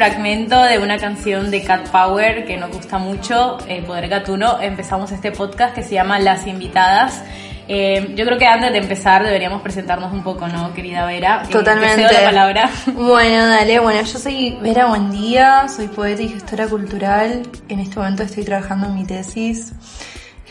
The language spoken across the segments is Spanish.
fragmento de una canción de Cat Power que nos gusta mucho, eh, Poder Gatuno. Empezamos este podcast que se llama Las Invitadas. Eh, yo creo que antes de empezar deberíamos presentarnos un poco, ¿no, querida Vera? Totalmente. te la palabra. Bueno, dale. Bueno, yo soy Vera Buendía, soy poeta y gestora cultural. En este momento estoy trabajando en mi tesis.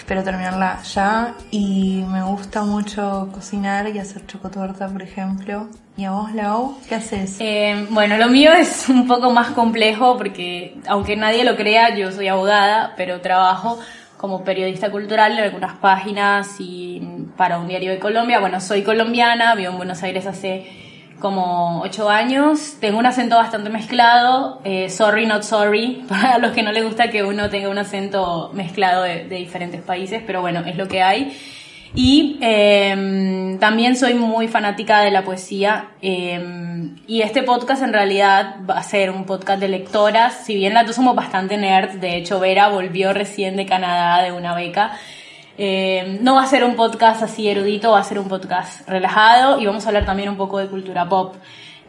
Espero terminarla ya. Y me gusta mucho cocinar y hacer chocotorta, por ejemplo. ¿Y a vos, Lau? ¿Qué haces? Eh, bueno, lo mío es un poco más complejo porque, aunque nadie lo crea, yo soy abogada, pero trabajo como periodista cultural en algunas páginas y para un diario de Colombia. Bueno, soy colombiana, vivo en Buenos Aires hace como ocho años. Tengo un acento bastante mezclado. Eh, sorry, not sorry. Para los que no les gusta que uno tenga un acento mezclado de, de diferentes países, pero bueno, es lo que hay. Y eh, también soy muy fanática de la poesía. Eh, y este podcast en realidad va a ser un podcast de lectoras. Si bien las dos somos bastante nerds, de hecho Vera volvió recién de Canadá de una beca. Eh, no va a ser un podcast así erudito, va a ser un podcast relajado y vamos a hablar también un poco de cultura pop.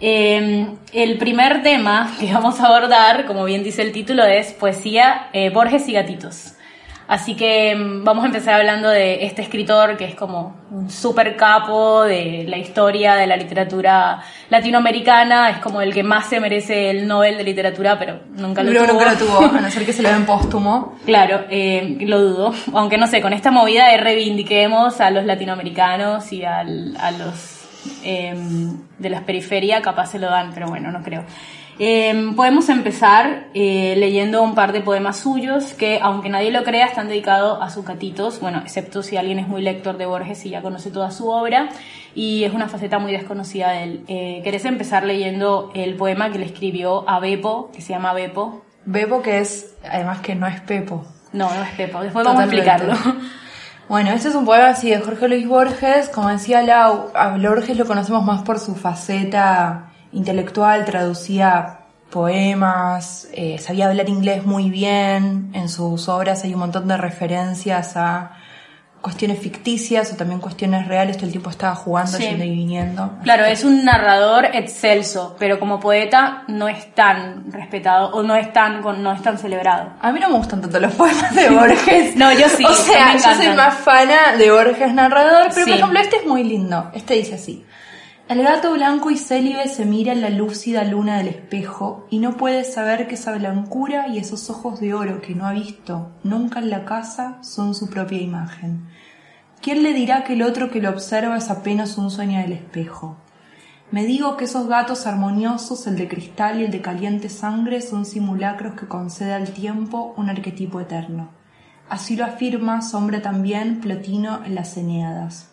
Eh, el primer tema que vamos a abordar, como bien dice el título, es poesía, eh, Borges y gatitos. Así que mm, vamos a empezar hablando de este escritor que es como un super capo de la historia de la literatura latinoamericana, es como el que más se merece el Nobel de literatura, pero nunca lo Luego tuvo. nunca lo tuvo, a no ser que se lo den póstumo. Claro, eh, lo dudo. Aunque no sé, con esta movida de reivindiquemos a los latinoamericanos y al- a los eh, de las periferias, capaz se lo dan, pero bueno, no creo. Eh, podemos empezar eh, leyendo un par de poemas suyos que, aunque nadie lo crea, están dedicados a sus gatitos, bueno, excepto si alguien es muy lector de Borges y ya conoce toda su obra, y es una faceta muy desconocida de él. Eh, ¿Querés empezar leyendo el poema que le escribió a Beppo, que se llama Beppo? Bebo, que es, además que no es Pepo. No, no es Beppo, después vamos a explicarlo. Bueno, este es un poema así de Jorge Luis Borges. Como decía Lau, a Borges lo conocemos más por su faceta intelectual, traducía poemas, eh, sabía hablar inglés muy bien. En sus obras hay un montón de referencias a cuestiones ficticias o también cuestiones reales. Todo el tiempo estaba jugando, Sí. yendo y viniendo. Claro, es un narrador excelso, pero como poeta no es tan respetado o no es tan, no es tan celebrado. A mí no me gustan tanto los poemas de Borges. No, yo sí, O sea, me yo soy más fana de Borges narrador, pero Sí. por ejemplo este es muy lindo. Este dice así. El gato blanco y célibe se mira en la lúcida luna del espejo y no puede saber que esa blancura y esos ojos de oro que no ha visto nunca en la casa son su propia imagen. ¿Quién le dirá que el otro que lo observa es apenas un sueño del espejo? Me digo que esos gatos armoniosos, el de cristal y el de caliente sangre, son simulacros que concede al tiempo un arquetipo eterno. Así lo afirma, sombra también, Plotino en las Eneadas.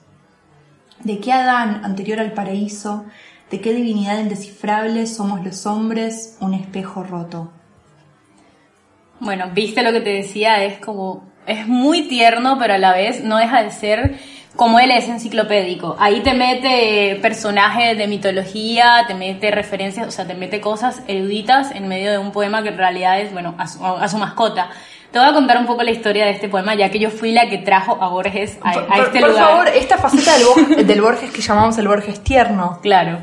¿De qué Adán, anterior al paraíso, de qué divinidad indescifrable somos los hombres, un espejo roto? Bueno, viste lo que te decía, es como, es muy tierno, pero a la vez no deja de ser como él es enciclopédico. Ahí te mete personajes de mitología, te mete referencias, o sea, te mete cosas eruditas en medio de un poema que en realidad es, bueno, a su, a su mascota. Te voy a contar un poco la historia de este poema, ya que yo fui la que trajo a Borges a, a por, este por lugar. favor, esta faceta del, Bo- del Borges que llamamos el Borges tierno. Claro.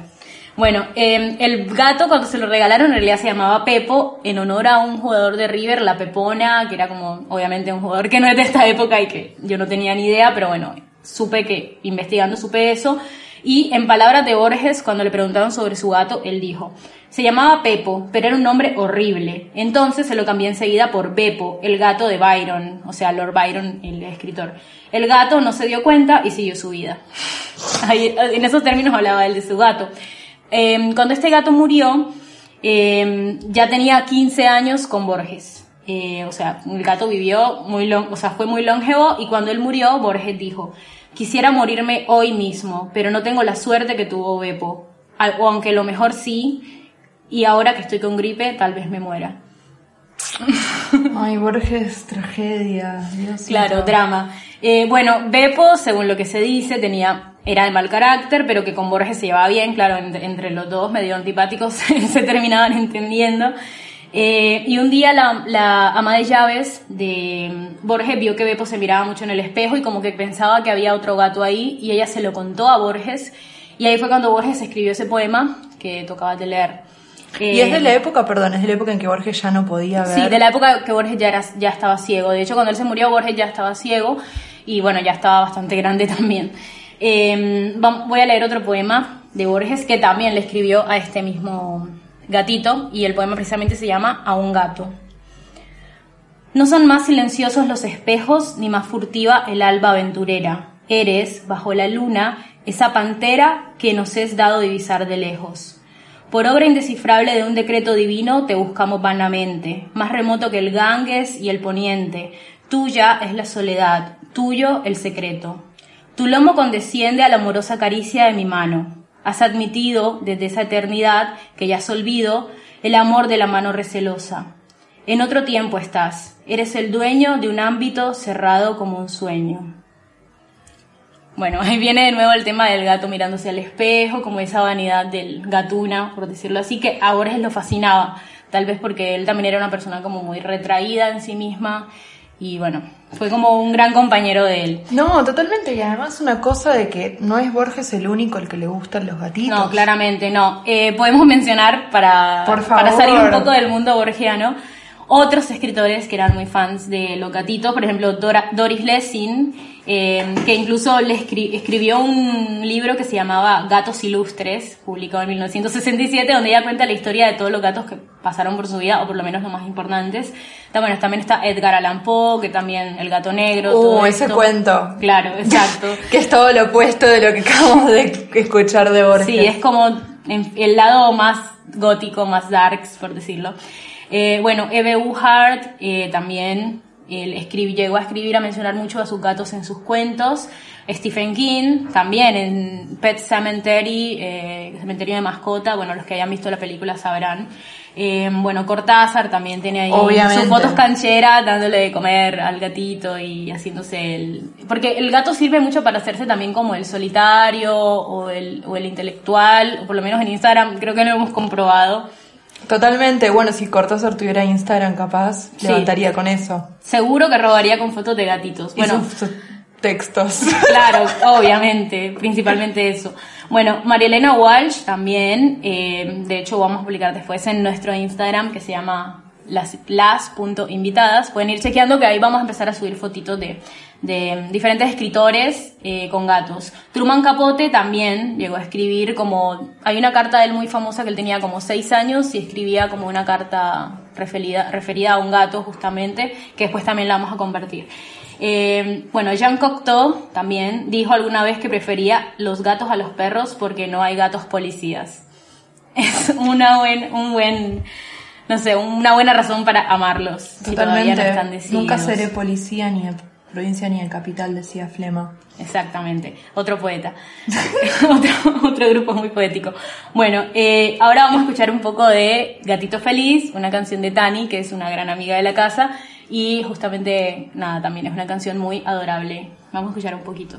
Bueno, eh, el gato cuando se lo regalaron en realidad se llamaba Pepo en honor a un jugador de River, la Pepona, que era como obviamente un jugador que no es de esta época y que yo no tenía ni idea, pero bueno, supe que investigando supe eso. Y en palabras de Borges, cuando le preguntaron sobre su gato, él dijo, se llamaba Pepo, pero era un nombre horrible. Entonces se lo cambié enseguida por Beppo, el gato de Byron, o sea, Lord Byron, el escritor. El gato no se dio cuenta y siguió su vida. Ahí, en esos términos hablaba él de su gato. Eh, cuando este gato murió, eh, ya tenía 15 años con Borges. Eh, o sea, el gato vivió muy long, o sea, fue muy longevo y cuando él murió, Borges dijo, quisiera morirme hoy mismo, pero no tengo la suerte que tuvo Beppo. O aunque lo mejor sí, y ahora que estoy con gripe, tal vez me muera. Ay, Borges, tragedia. Dios Claro, drama. Eh, bueno, Beppo, según lo que se dice, tenía era de mal carácter, pero que con Borges se llevaba bien, claro, entre, entre los dos medio antipáticos se terminaban entendiendo. Eh, y un día la, la ama de llaves de Borges vio que Beppo se miraba mucho en el espejo y como que pensaba que había otro gato ahí y ella se lo contó a Borges y ahí fue cuando Borges escribió ese poema que tocaba de leer. y es de Eh, la época, perdón, es de la época en que Borges ya no podía ver. Sí, de la época que Borges ya, era, ya estaba ciego. De hecho, cuando él se murió, Borges ya estaba ciego y bueno, ya estaba bastante grande también. Eh, voy a leer otro poema de Borges que también le escribió a este mismo gatito y el poema precisamente se llama A un gato. No son más silenciosos los espejos ni más furtiva el alba aventurera. Eres, bajo la luna, esa pantera que nos es dado divisar de lejos. Por obra indescifrable de un decreto divino te buscamos vanamente, más remoto que el Ganges y el poniente. Tuya es la soledad, tuyo el secreto. Tu lomo condesciende a la amorosa caricia de mi mano. Has admitido desde esa eternidad que ya has olvido el amor de la mano recelosa. En otro tiempo estás, eres el dueño de un ámbito cerrado como un sueño. Bueno, ahí viene de nuevo el tema del gato mirándose al espejo, como esa vanidad del gatuna, por decirlo así, que a Borges lo fascinaba, tal vez porque él también era una persona como muy retraída en sí misma y bueno, fue como un gran compañero de él. No, totalmente. Y además una cosa de que no es Borges el único al que le gustan los gatitos. No, claramente no. Eh, podemos mencionar para, Por para salir un poco del mundo borgiano otros escritores que eran muy fans de los gatitos, por ejemplo Dora- Doris Lessing, eh, que incluso le escri- escribió un libro que se llamaba Gatos Ilustres, publicado en 1967, donde ella cuenta la historia de todos los gatos que pasaron por su vida, o por lo menos los más importantes. Ta- Bueno, también está Edgar Allan Poe, que también El gato negro. Uh, todo ese esto. cuento. Claro, exacto. Que es todo lo opuesto de lo que acabamos de escuchar de Borges. Sí, es como el lado más gótico, más darks, por decirlo. Eh, bueno, Eve Uhart eh, también él escribi- llegó a escribir, a mencionar mucho a sus gatos en sus cuentos. Stephen King también en Pet Cemetery, eh, Cementerio de Mascota, bueno, los que hayan visto la película sabrán. Eh, bueno, Cortázar también tiene ahí Obviamente. sus fotos cancheras dándole de comer al gatito y haciéndose el... Porque el gato sirve mucho para hacerse también como el solitario o el, o el intelectual, o por lo menos en Instagram creo que lo hemos comprobado. Totalmente. Bueno, si Cortázar tuviera Instagram capaz, Sí. levantaría con eso. Seguro que robaría con fotos de gatitos. Y Bueno, sus, sus textos. Claro, obviamente, principalmente eso. Bueno, María Elena Walsh también, eh, de hecho vamos a publicar después en nuestro Instagram que se llama las, las.invitadas. Pueden ir chequeando que ahí vamos a empezar a subir fotitos de, de diferentes escritores eh, con gatos. Truman Capote también llegó a escribir como, hay una carta de él muy famosa que él tenía como seis años y escribía como una carta referida, referida a un gato justamente, que después también la vamos a compartir. Eh, bueno, Jean Cocteau también dijo alguna vez que prefería los gatos a los perros porque no hay gatos policías. Es una buen, un buen, no sé, una buena razón para amarlos. si todavía no están Totalmente. Nunca seré policía ni provincia ni de capital, decía Flema. Exactamente, otro poeta. otro, otro grupo muy poético. Bueno, eh, ahora vamos a escuchar un poco de Gatito Feliz, una canción de Tani, que es una gran amiga de la casa. Y justamente, nada, también es una canción muy adorable. Vamos a escuchar un poquito.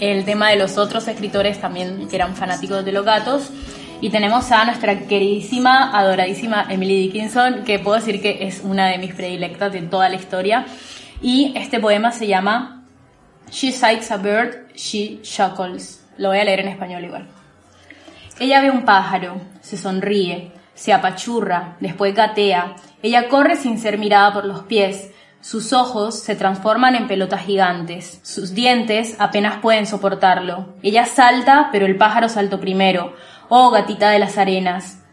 El tema de los otros escritores también que eran fanáticos de los gatos. Y tenemos a nuestra queridísima, adoradísima Emily Dickinson, que puedo decir que es una de mis predilectas de toda la historia. Y este poema se llama She sights a bird, she chuckles. Lo voy a leer en español igual. Ella ve un pájaro, se sonríe, se apachurra, después gatea. Ella corre sin ser mirada por los pies. Sus ojos se transforman en pelotas gigantes. Sus dientes apenas pueden soportarlo. Ella salta, pero el pájaro saltó primero. Oh, gatita de las arenas.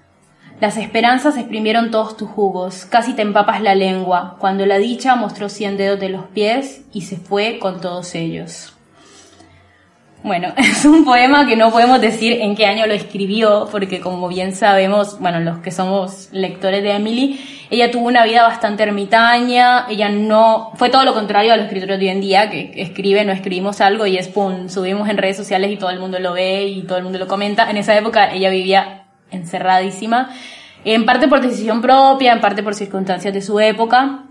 Las esperanzas exprimieron todos tus jugos, casi te empapas la lengua, cuando la dicha mostró cien dedos de los pies y se fue con todos ellos. Bueno, es un poema que no podemos decir en qué año lo escribió, porque como bien sabemos, bueno, los que somos lectores de Emily, ella tuvo una vida bastante ermitaña, ella no, fue todo lo contrario a los escritores de hoy en día, que escribe, no escribimos algo y es pum, subimos en redes sociales y todo el mundo lo ve y todo el mundo lo comenta. En esa época ella vivía encerradísima, en parte por decisión propia, en parte por circunstancias de su época.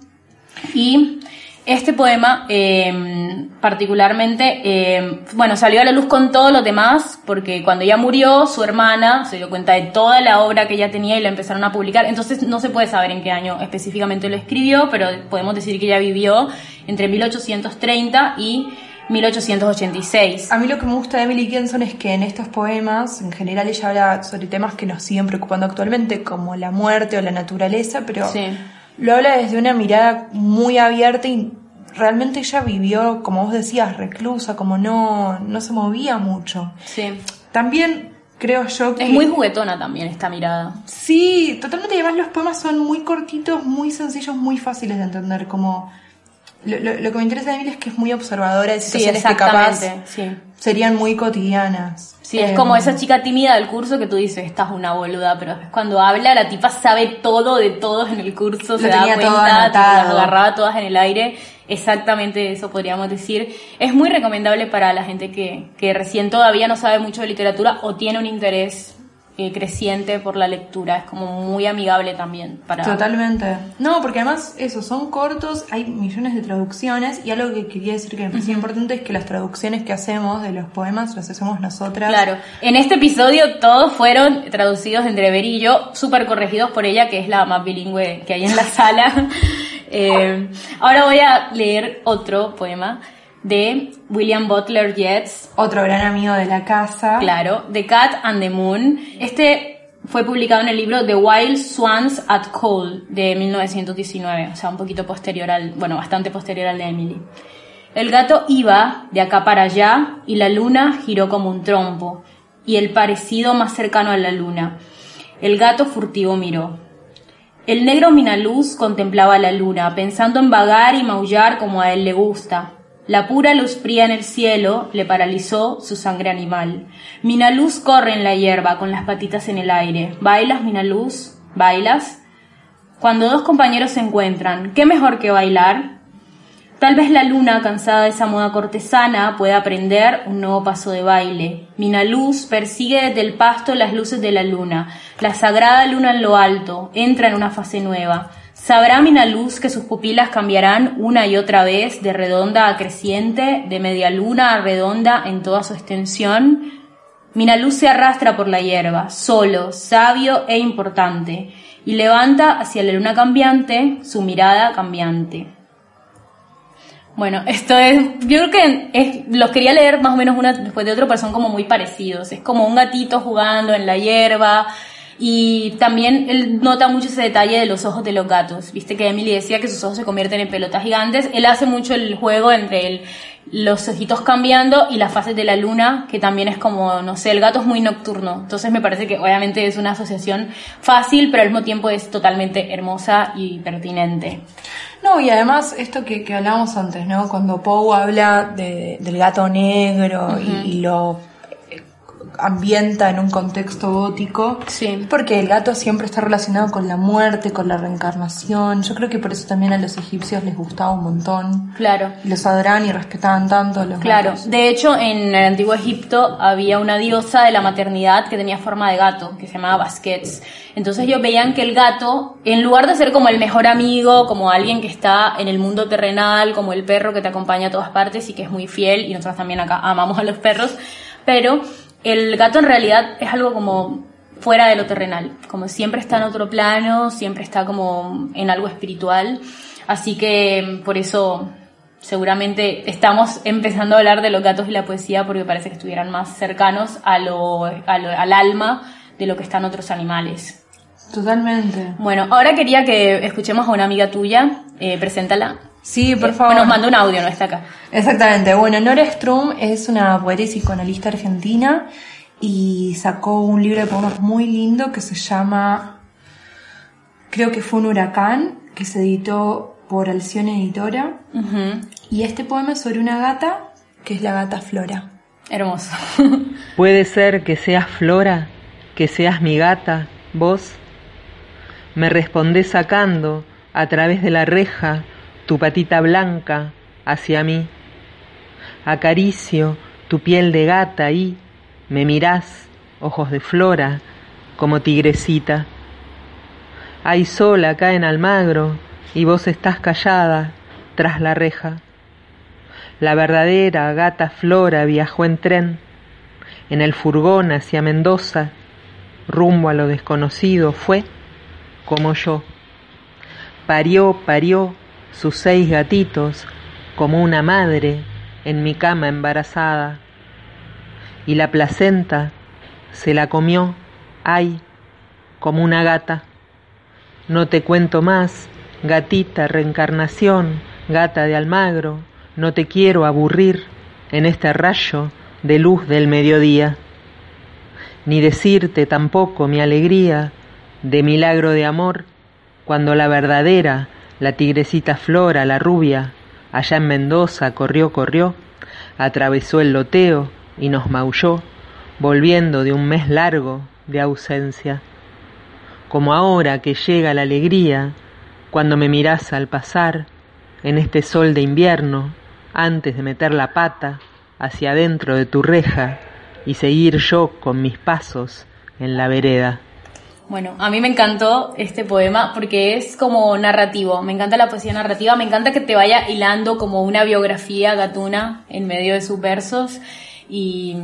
Y este poema, eh, particularmente, eh, bueno, salió a la luz con todos los demás, porque cuando ella murió, su hermana se dio cuenta de toda la obra que ella tenía y la empezaron a publicar. Entonces no se puede saber en qué año específicamente lo escribió, pero podemos decir que ella vivió entre 1830 y 1886. A mí lo que me gusta de Emily Kenson es que en estos poemas, en general, ella habla sobre temas que nos siguen preocupando actualmente, como la muerte o la naturaleza, pero Sí. Lo habla desde una mirada muy abierta y realmente ella vivió, como vos decías, reclusa, como no, no se movía mucho. Sí. También creo yo que... Es muy juguetona también esta mirada. Sí, totalmente. Y además los poemas son muy cortitos, muy sencillos, muy fáciles de entender. Como lo, lo- lo que me interesa de Emily es que es muy observadora de Sí, situaciones que capaz exactamente. Sí. serían muy cotidianas. Sí, es Eh, como esa chica tímida del curso que tú dices, esta es una boluda, pero después cuando habla la tipa sabe todo de todos en el curso, se da cuenta, las agarraba todas en el aire, exactamente eso podríamos decir. Es muy recomendable para la gente que, que recién todavía no sabe mucho de literatura o tiene un interés eh, creciente por la lectura, es como muy amigable también para... Totalmente. No, porque además, eso, son cortos, hay millones de traducciones y algo que quería decir que me parecía importante es que las traducciones que hacemos de los poemas las hacemos nosotras. Claro, en este episodio todos fueron traducidos entre Ver y yo, súper corregidos por ella, que es la más bilingüe que hay en la sala. Eh, ahora voy a leer otro poema de William Butler Yeats, Otro gran amigo de la casa. claro, The Cat and the Moon. Este fue publicado en el libro The Wild Swans at Cole de 1919, o sea, un poquito posterior al, bueno, bastante posterior al de Emily. El gato iba de acá para allá y la luna giró como un trompo y el parecido más cercano a la luna. El gato furtivo miró. El negro Minaluz contemplaba la luna, pensando en vagar y maullar como a él le gusta. La pura luz fría en el cielo le paralizó su sangre animal. Minaluz corre en la hierba con las patitas en el aire. ¿Bailas, Minaluz? ¿Bailas? Cuando dos compañeros se encuentran, ¿qué mejor que bailar? Tal vez la luna, cansada de esa moda cortesana, pueda aprender un nuevo paso de baile. Minaluz persigue desde el pasto las luces de la luna. La sagrada luna en lo alto entra en una fase nueva. ¿Sabrá Minaluz que sus pupilas cambiarán una y otra vez de redonda a creciente, de media luna a redonda en toda su extensión? Minaluz se arrastra por la hierba, solo, sabio e importante, y levanta hacia la luna cambiante su mirada cambiante. Bueno, esto es, yo creo que es, los quería leer más o menos uno después de otro, pero son como muy parecidos. Es como un gatito jugando en la hierba y también él nota mucho ese detalle de los ojos de los gatos. Viste que Emily decía que sus ojos se convierten en pelotas gigantes. Él hace mucho el juego entre el, los ojitos cambiando y las fases de la luna, que también es como, no sé, el gato es muy nocturno. Entonces me parece que obviamente es una asociación fácil, pero al mismo tiempo es totalmente hermosa y pertinente. No, y además esto que, que hablábamos antes, ¿no? Cuando Poe habla de- del gato negro y- y, lo ambienta en un contexto gótico, Sí. porque el gato siempre está relacionado con la muerte, con la reencarnación. Yo creo que por eso también a los egipcios les gustaba un montón. Claro. Los adoraban y respetaban tanto a los Claro, gatos. de hecho en el antiguo Egipto había una diosa de la maternidad que tenía forma de gato, que se llamaba Baskets. Entonces ellos veían que el gato, en lugar de ser como el mejor amigo, como alguien que está en el mundo terrenal, como el perro que te acompaña a todas partes y que es muy fiel, y nosotros también acá amamos a los perros, pero el gato en realidad es algo como fuera de lo terrenal, como siempre está en otro plano, siempre está como en algo espiritual, así que por eso seguramente estamos empezando a hablar de los gatos y la poesía porque parece que estuvieran más cercanos a lo, a lo- al alma de lo que están otros animales. Totalmente. Bueno, ahora quería que escuchemos a una amiga tuya, eh, preséntala. Sí, por Eh, favor. Nos mandó un audio, no está acá. Exactamente. Bueno, Nora Strum es una poeta y psicoanalista argentina y sacó un libro de poemas muy lindo que se llama, creo que fue un huracán, que se editó por Alción Editora. Y este poema es sobre una gata, que es la gata Flora. Hermoso. Puede ser que seas Flora, que seas mi gata, vos. Me respondés sacando, a través de la reja, tu patita blanca hacia mí. Acaricio tu piel de gata y me mirás, ojos de Flora, como tigrecita. Hay sol acá en Almagro y vos estás callada tras la reja. La verdadera gata Flora viajó en tren, en el furgón hacia Mendoza, rumbo a lo desconocido fue como yo. Parió, parió sus seis gatitos como una madre en mi cama embarazada. Y la placenta se la comió, ay, como una gata. No te cuento más, gatita reencarnación, gata de Almagro, no te quiero aburrir en este rayo de luz del mediodía, ni decirte tampoco mi alegría de milagro de amor, cuando la verdadera, la tigrecita Flora, la rubia, allá en Mendoza corrió, corrió, atravesó el loteo y nos maulló, volviendo de un mes largo de ausencia. Como ahora que llega la alegría, cuando me mirás al pasar, en este sol de invierno, antes de meter la pata hacia adentro de tu reja y seguir yo con mis pasos en la vereda. Bueno, a mí me encantó este poema porque es como narrativo, me encanta la poesía narrativa, me encanta que te vaya hilando como una biografía gatuna en medio de sus versos y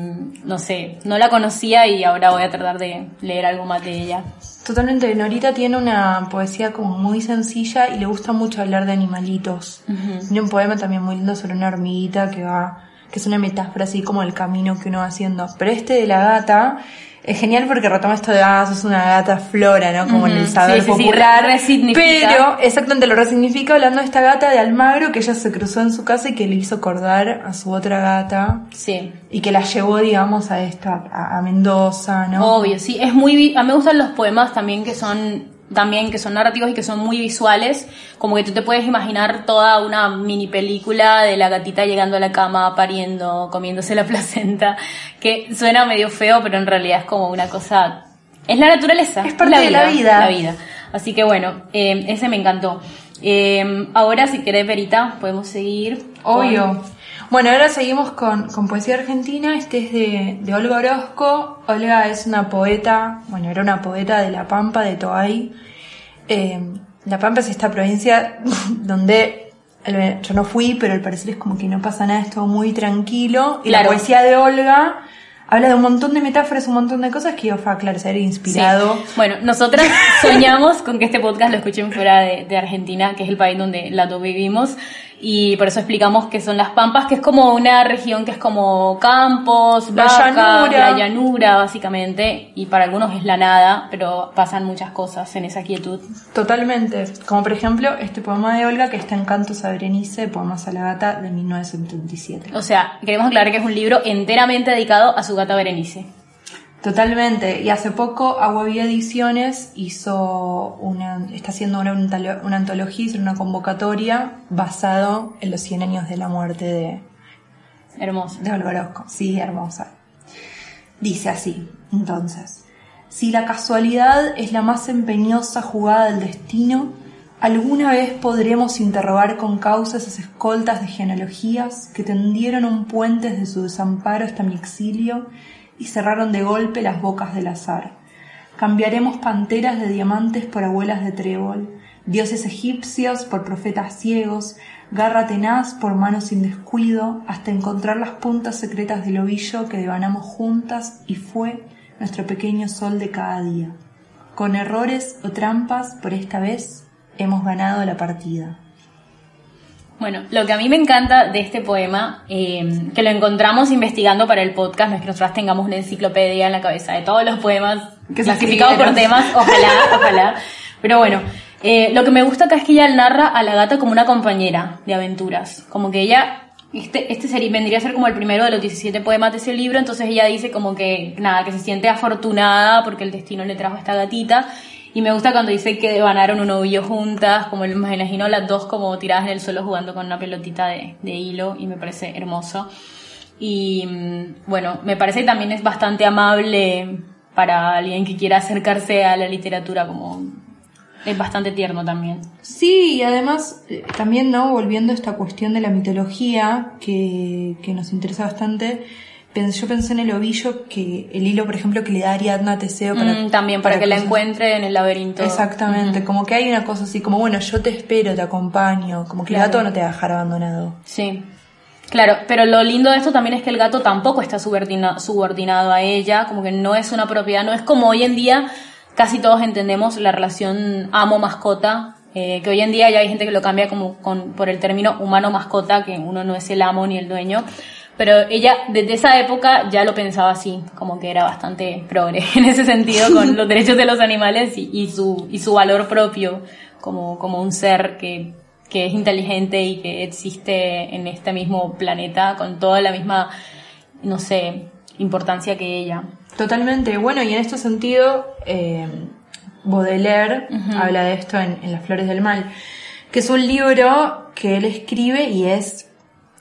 no sé, no la conocía y ahora voy a tratar de leer algo más de ella. Totalmente, Norita tiene una poesía como muy sencilla y le gusta mucho hablar de animalitos. Tiene un poema también muy lindo sobre una hormiguita que va, que es una metáfora así como el camino que uno va haciendo. Pero este de la gata es genial porque retoma esto de, ah, sos una gata flora, ¿no? Como en el saber Sí, sí, sí, popular. resignifica. pero, exactamente, lo resignifica hablando de esta gata de Almagro que ella se cruzó en su casa y que le hizo acordar a su otra gata. Sí. Y que la llevó, digamos, a esta, a, a Mendoza, ¿no? Obvio, sí, es muy, a mí me gustan los poemas también que son también que son narrativos y que son muy visuales, como que tú te puedes imaginar toda una mini película de la gatita llegando a la cama, pariendo, comiéndose la placenta, que suena medio feo, pero en realidad es como una cosa, es la naturaleza, Es parte de la vida. la vida. Así que bueno, eh, ese me encantó. Eh, ahora, si querés, Verita, podemos seguir. con- Obvio. Bueno, ahora seguimos con, con poesía argentina. Este es de, de Olga Orozco. Olga es una poeta, bueno, era una poeta de La Pampa, de Toay. Eh, la Pampa es esta provincia donde eh, yo no fui, pero al parecer es como que no pasa nada, es todo muy tranquilo. Y Claro. la poesía de Olga habla de un montón de metáforas, un montón de cosas que yo fue a claro, ser inspirado. Sí. Bueno, nosotras soñamos con que este podcast lo escuchen fuera de, de Argentina, que es el país donde las dos vivimos, y por eso explicamos que son las Pampas, que es como una región que es como campos, La llanura. la llanura básicamente, y para algunos es la nada, pero pasan muchas cosas en esa quietud. Totalmente. Como por ejemplo este poema de Olga que está en Cantos a Berenice, Poemas a la Gata de 1977. O sea, queremos aclarar que es un libro enteramente dedicado a su gata Berenice. Totalmente. Y hace poco Agua Vía Ediciones hizo una, está haciendo una, una antología, hizo una convocatoria basado en los 100 años de la muerte de, Hermoso. de Olga Orozco. Sí, hermosa. Dice así, entonces. Si la casualidad es la más empeñosa jugada del destino, alguna vez podremos interrogar con causa esas escoltas de genealogías que tendieron un puente desde su desamparo hasta mi exilio y cerraron de golpe las bocas del azar. Cambiaremos panteras de diamantes por abuelas de trébol, dioses egipcios por profetas ciegos, garra tenaz por manos sin descuido, hasta encontrar las puntas secretas del ovillo que devanamos juntas y fue nuestro pequeño sol de cada día. Con errores o trampas, por esta vez, hemos ganado la partida. Bueno, lo que a mí me encanta de este poema, eh, que lo encontramos investigando para el podcast, no es que nosotras tengamos una enciclopedia en la cabeza de todos los poemas Que clasificados por temas, ojalá, ojalá. Pero bueno, eh, lo que me gusta acá es que ella narra a la gata como una compañera de aventuras, como que ella, este, este sería, vendría a ser como el primero de los 17 poemas de ese libro, entonces ella dice como que, nada, que se siente afortunada porque el destino le trajo a esta gatita. Y me gusta cuando dice que devanaron un ovillo juntas, como me imagino las dos como tiradas en el suelo jugando con una pelotita de, de hilo y me parece hermoso. y mm, bueno, me parece que también es bastante amable para alguien que quiera acercarse a la literatura, como es bastante tierno también. Sí, y además eh, también, ¿no? Volviendo a esta cuestión de la mitología que, que nos interesa bastante, yo pensé en el ovillo que el hilo, por ejemplo, que le da Ariadna a Teseo para... Mm, también, para, que la encuentre en el laberinto. Exactamente, como que hay una cosa así, como bueno, yo te espero, te acompaño, como que el Claro. gato no te va a dejar abandonado. Sí. Claro, pero lo lindo de esto también es que el gato tampoco está subordina- subordinado a ella, como que no es una propiedad, no es como hoy en día casi todos entendemos la relación amo-mascota, eh, que hoy en día ya hay gente que lo cambia como con, por el término humano-mascota, que uno no es el amo ni el dueño, pero ella desde esa época ya lo pensaba así, como que era bastante progre en ese sentido con los derechos de los animales y, y su, y su valor propio como, como un ser que, que es inteligente y que existe en este mismo planeta con toda la misma, no sé, importancia que ella. Totalmente, bueno, y en este sentido, eh, Baudelaire habla de esto en, en Las Flores del Mal, que es un libro que él escribe y es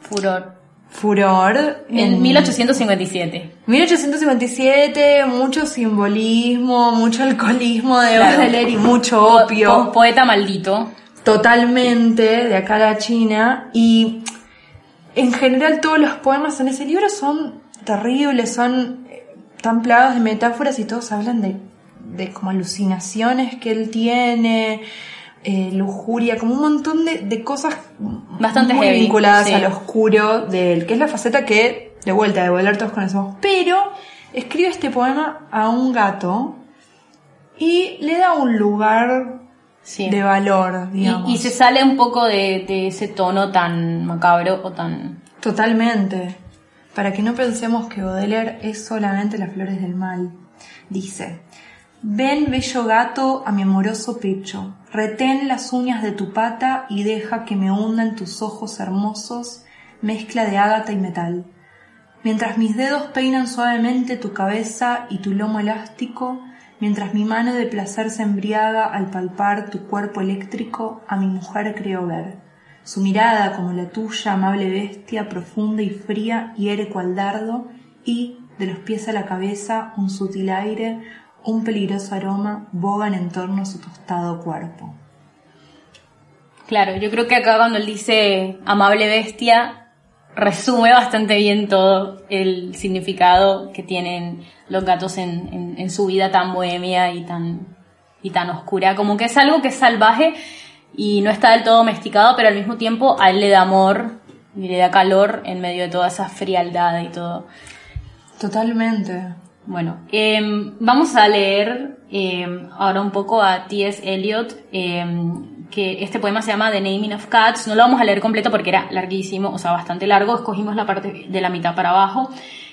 Furor. Furor En 1857. 1857, mucho simbolismo, mucho alcoholismo de Claro. Baudelaire y mucho opio. po- poeta maldito. totalmente de acá a la China y en general todos los poemas en ese libro son terribles, son eh, tan plagados de metáforas y todos hablan de, de como alucinaciones que él tiene, eh, lujuria, como un montón de, de cosas Bastante muy heavy, vinculadas sí. al oscuro de él, que es la faceta que de vuelta de volar todos conocemos. Pero escribe este poema a un gato y le da un lugar Sí. de valor, Y, digamos. y se sale un poco de, de ese tono tan macabro o tan... Totalmente. Para que no pensemos que Baudelaire es solamente las flores del mal. Dice, ven bello gato a mi amoroso pecho, retén las uñas de tu pata y deja que me hunda en tus ojos hermosos, mezcla de ágata y metal. Mientras mis dedos peinan suavemente tu cabeza y tu lomo elástico, mientras mi mano de placer se embriaga al palpar tu cuerpo eléctrico, a mi mujer creo ver. Su mirada, como la tuya, amable bestia, profunda y fría, hiere cual dardo, y, de los pies a la cabeza, un sutil aire, un peligroso aroma, bogan en torno a su tostado cuerpo. Claro, yo creo que acá cuando él dice amable bestia, resume bastante bien todo el significado que tienen los gatos en, en- en su vida tan bohemia y tan, y tan oscura. Como que es algo que es salvaje y no está del todo domesticado, pero al mismo tiempo a él le da amor y le da calor en medio de toda esa frialdad y todo. Totalmente. Bueno, em, vamos a leer em, ahora un poco a T.S. Eliot, em, que este poema se llama The Naming of Cats. No lo vamos a leer completo porque era larguísimo, o sea, bastante largo. Escogimos la parte de la mitad para abajo.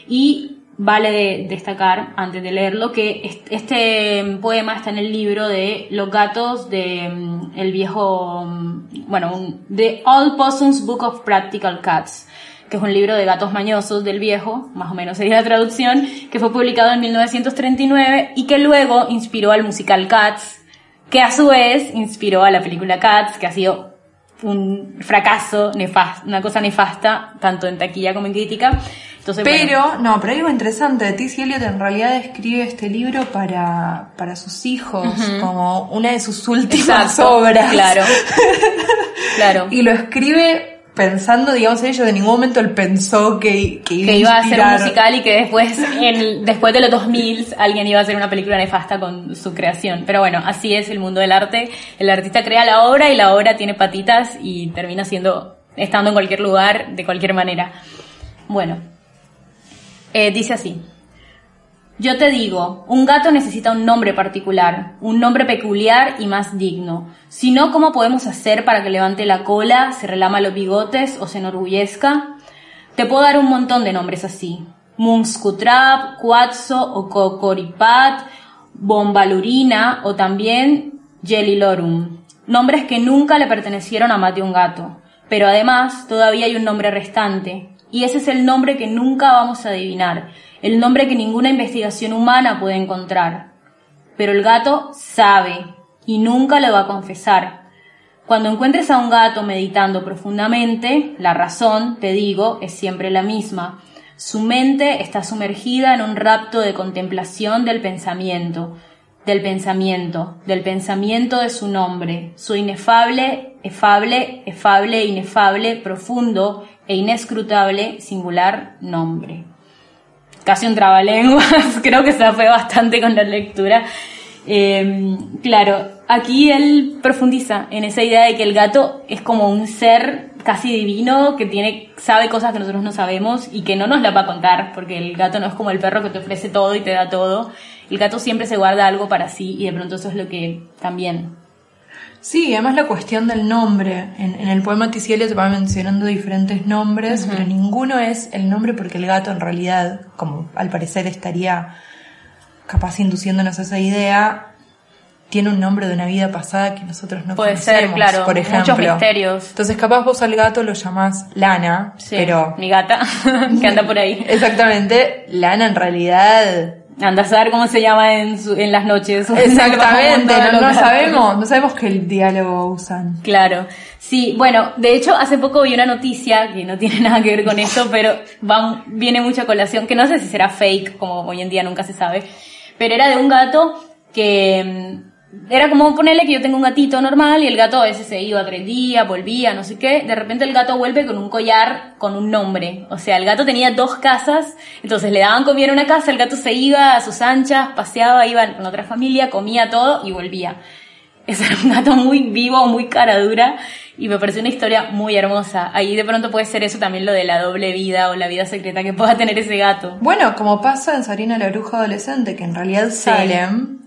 Y vale de- destacar, antes de leerlo, que est- este poema está en el libro de Los gatos de el viejo, bueno, un, The Old Possum's Book of Practical Cats que es un libro de gatos mañosos del viejo, más o menos sería la traducción, que fue publicado en 1939 y que luego inspiró al musical Cats, que a su vez inspiró a la película Cats, que ha sido un fracaso, nefas- una cosa nefasta, tanto en taquilla como en crítica. Entonces, bueno, Pero, no, pero hay algo interesante. T.C. Eliot en realidad escribe este libro para, para sus hijos, como una de sus últimas Exacto, obras. Claro. claro. Y lo escribe pensando, digamos, en ello, de ningún momento él pensó que, que iba, que iba a ser un musical y que después, en, después de los 2000, alguien iba a hacer una película nefasta con su creación. Pero bueno, así es el mundo del arte. El artista crea la obra y la obra tiene patitas y termina siendo, estando en cualquier lugar, de cualquier manera. Bueno, eh, dice así. Yo te digo, un gato necesita un nombre particular, un nombre peculiar y más digno. Si no, ¿cómo podemos hacer para que levante la cola, se relama los bigotes o se enorgullezca? Te puedo dar un montón de nombres así. Munskutrap, Quatso o Cocoripat, Bombalurina o también Jellilorum. Nombres que nunca le pertenecieron a más de un gato. Pero además, todavía hay un nombre restante. Y ese es el nombre que nunca vamos a adivinar. El nombre que ninguna investigación humana puede encontrar. Pero el gato sabe y nunca lo va a confesar. Cuando encuentres a un gato meditando profundamente, la razón, te digo, es siempre la misma. Su mente está sumergida en un rapto de contemplación del pensamiento, del pensamiento, del pensamiento de su nombre, su inefable, efable, efable, inefable, profundo e inescrutable, singular nombre. Casi un trabalenguas, creo que se fue bastante con la lectura. Eh, claro, aquí él profundiza en esa idea de que el gato es como un ser casi divino que tiene sabe cosas que nosotros no sabemos y que no nos la va a contar porque el gato no es como el perro que te ofrece todo y te da todo el gato siempre se guarda algo para sí y de pronto eso es lo que también Sí, además la cuestión del nombre. En, en el poema Ticielio se va mencionando diferentes nombres, pero ninguno es el nombre porque el gato en realidad, como al parecer estaría capaz induciéndonos a esa idea, tiene un nombre de una vida pasada que nosotros no puede conocemos, ser claro por ejemplo. muchos misterios Entonces capaz vos al gato lo llamás Lana, Sí, pero mi gata que anda por ahí exactamente Lana en realidad anda a saber cómo se llama en, su- en las noches. Exactamente no, no sabemos no sabemos qué diálogo usan. Claro, sí, bueno, de hecho hace poco vi una noticia que no tiene nada que ver con esto, pero va, viene mucha colación, que no sé si será fake, como hoy en día nunca se sabe, pero era de un gato que mm, era como ponerle que yo tengo un gatito normal y el gato a veces se iba tres días, volvía, no sé qué, de repente el gato vuelve con un collar con un nombre, o sea, el gato tenía dos casas, entonces le daban comida en una casa, el gato se iba a sus anchas, paseaba, iba con otra familia, comía todo y volvía. Ese era un gato muy vivo, muy cara dura y me pareció una historia muy hermosa. Ahí de pronto puede ser eso también lo de la doble vida o la vida secreta que pueda tener ese gato. Bueno, como pasa en Sarina la bruja adolescente, que en realidad Salem,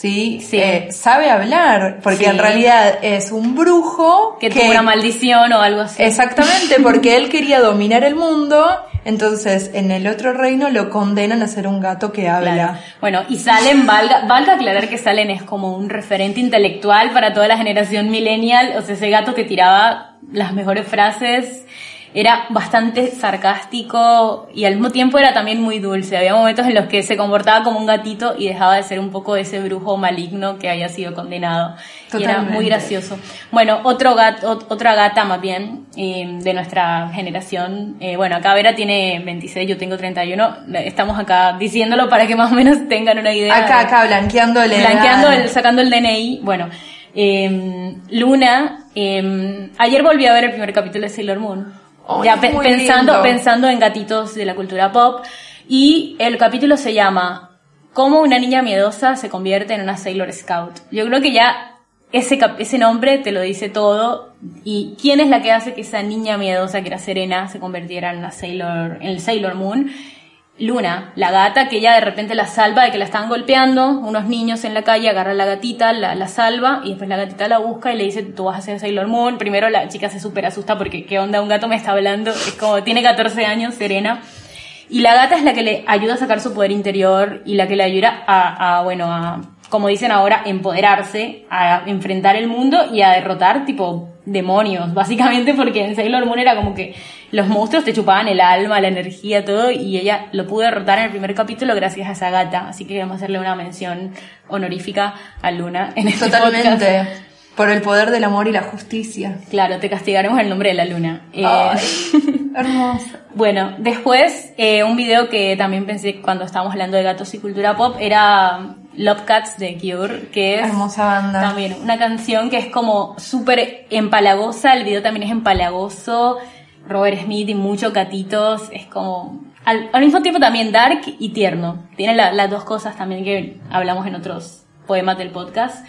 sí, Sí. eh, sabe hablar, porque Sí. en realidad es un brujo Que tuvo una maldición o algo así. Exactamente, porque él quería dominar el mundo, entonces en el otro reino lo condenan a ser un gato que habla. Claro. Bueno, y Salen, valga, valga aclarar que Salen es como un referente intelectual para toda la generación millennial, o sea, ese gato que tiraba las mejores frases, era bastante sarcástico y al mismo tiempo era también muy dulce. Había momentos en los que se comportaba como un gatito y dejaba de ser un poco ese brujo maligno que había sido condenado. Y era muy gracioso. Bueno, otro gato, ot- otra gata más bien eh, de nuestra generación. eh, bueno, acá Vera tiene 26, yo tengo 31. Estamos acá diciéndolo para que más o menos tengan una idea. Acá, de- acá, blanqueando el blanqueando el, sacando el DNI. Bueno, eh, Luna, eh, ayer volví a ver el primer capítulo de Sailor Moon. Ya pe- pensando, lindo. pensando en gatitos de la cultura pop. Y el capítulo se llama ¿Cómo una niña miedosa se convierte en una Sailor Scout? Yo creo que ya ese, cap- ese nombre te lo dice todo. ¿Y quién es la que hace que esa niña miedosa, que era Serena, se convirtiera en una Sailor, en el Sailor Moon? Luna, la gata que ella de repente la salva de que la están golpeando, unos niños en la calle, agarra a la gatita, la, la salva y después la gatita la busca y le dice, tú vas a ser Sailor Moon. Primero la chica se súper asusta porque qué onda, un gato me está hablando, es como, tiene 14 años, Serena. Y la gata es la que le ayuda a sacar su poder interior y la que le ayuda a, a, bueno, a, como dicen ahora, empoderarse, a enfrentar el mundo y a derrotar tipo demonios, básicamente porque en Sailor Moon era como que los monstruos te chupaban el alma, la energía, todo, y ella lo pudo derrotar en el primer capítulo gracias a esa gata, así que queremos hacerle una mención honorífica a Luna en este Totalmente. podcast. Por el poder del amor y la justicia. Claro, te castigaremos el nombre de la luna. Eh, Ay, hermosa. Bueno, después, eh, un video que también pensé cuando estábamos hablando de gatos y cultura pop era Love Cats de Cure, que es Hermosa banda. también una canción que es como súper empalagosa, el video también es empalagoso, Robert Smith y muchos gatitos, es como al, al mismo tiempo también dark y tierno. Tiene la- las dos cosas también que hablamos en otros poemas del podcast.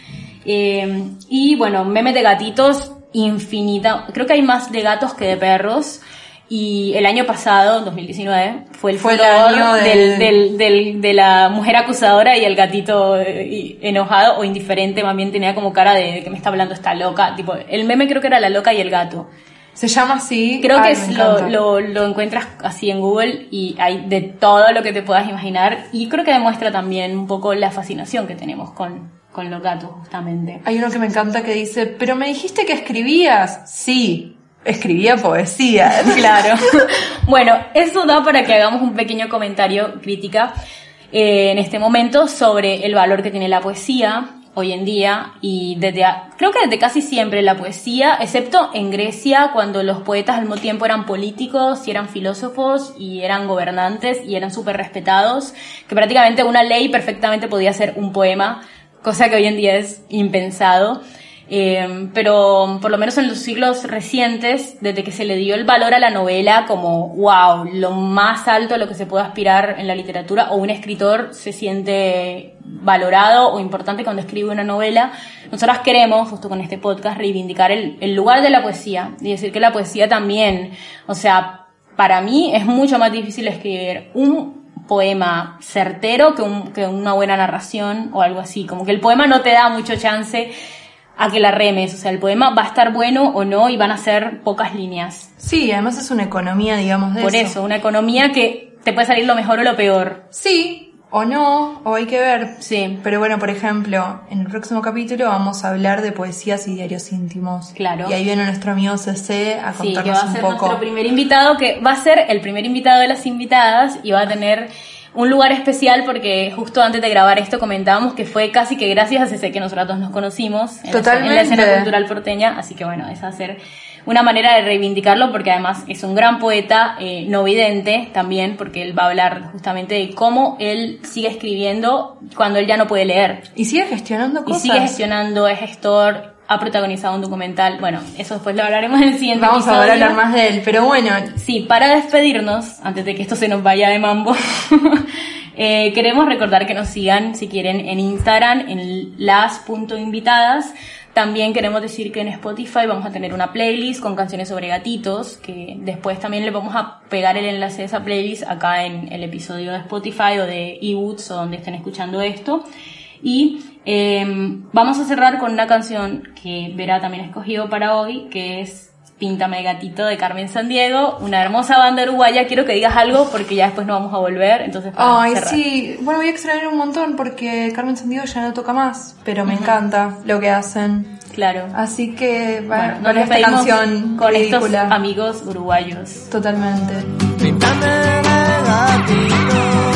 Eh, y bueno, memes de gatitos infinita. Creo que hay más de gatos que de perros. Y el año pasado, 2019, fue el Fue el año del, del- de la mujer acusadora y el gatito eh, enojado o indiferente, más bien tenía como cara de, de que me está hablando esta loca. Tipo, el meme creo que era la loca y el gato. Se llama así. Creo Ay, que es lo, lo, lo encuentras así en Google y hay de todo lo que te puedas imaginar. Y creo que demuestra también un poco la fascinación que tenemos con, con los gatos, justamente. Hay uno que me encanta que dice, pero me dijiste que escribías. Sí, escribía poesía. Claro. bueno, eso da para que hagamos un pequeño comentario, crítica, eh, en este momento sobre el valor que tiene la poesía hoy en día y desde, a- creo que desde casi siempre la poesía, excepto en Grecia, cuando los poetas al mismo tiempo eran políticos y eran filósofos y eran gobernantes y eran súper respetados, que prácticamente una ley perfectamente podía ser un poema, cosa que hoy en día es impensado. Eh, pero por lo menos en los siglos recientes, desde que se le dio el valor a la novela como, wow, lo más alto a lo que se puede aspirar en la literatura, o un escritor se siente valorado o importante cuando escribe una novela, nosotras queremos, justo con este podcast, reivindicar el, el lugar de la poesía y decir que la poesía también, o sea, para mí es mucho más difícil escribir un poema certero que, un- que una buena narración o algo así. Como que el poema no te da mucho chance a que la remes. O sea, el poema va a estar bueno o no y van a ser pocas líneas. Sí, además es una economía, digamos, de Por eso. eso, una economía que te puede salir lo mejor o lo peor. Sí, o no, o hay que ver. Sí. Pero bueno, por ejemplo, en el próximo capítulo vamos a hablar de poesías y diarios íntimos. Claro. Y ahí viene nuestro amigo CC a Sí, que contarnos va a un ser poco. nuestro primer invitado, que va a ser el primer invitado de las invitadas y va a tener un lugar especial porque justo antes de grabar esto comentábamos que fue casi que gracias a CC que nosotros nos conocimos en, la- en la Totalmente. escena cultural porteña, así que bueno, esa va a ser una manera de reivindicarlo porque además es un gran poeta, eh, no vidente también, porque él va a hablar justamente de cómo él sigue escribiendo cuando él ya no puede leer. Y sigue gestionando Y cosas. sigue gestionando, es gestor, ha protagonizado un documental. Bueno, eso después lo hablaremos en el siguiente Vamos a episodio. hablar más de él, pero bueno, Sí, para despedirnos, antes de que esto se nos vaya de mambo, eh, queremos recordar que nos sigan, si quieren, en Instagram, en las.invitadas. También queremos decir que en Spotify vamos a tener una playlist con canciones sobre gatitos, que después también le vamos a pegar el enlace de esa playlist acá en el episodio de Spotify o de eBooks o donde estén escuchando esto. Y eh, vamos a cerrar con una canción que Vera también ha escogido para hoy, que es Píntame Gatito de Carmen Sandiego, una hermosa banda uruguaya. Quiero que digas algo porque ya después no vamos a volver, entonces para Ay, cerrar. sí. Bueno, voy a extrañar un montón porque Carmen Sandiego ya no toca más, pero me encanta lo que hacen. Claro. Así que, Bueno, bueno, nos esta canción con estos amigos uruguayos. Totalmente. Píntame de gatito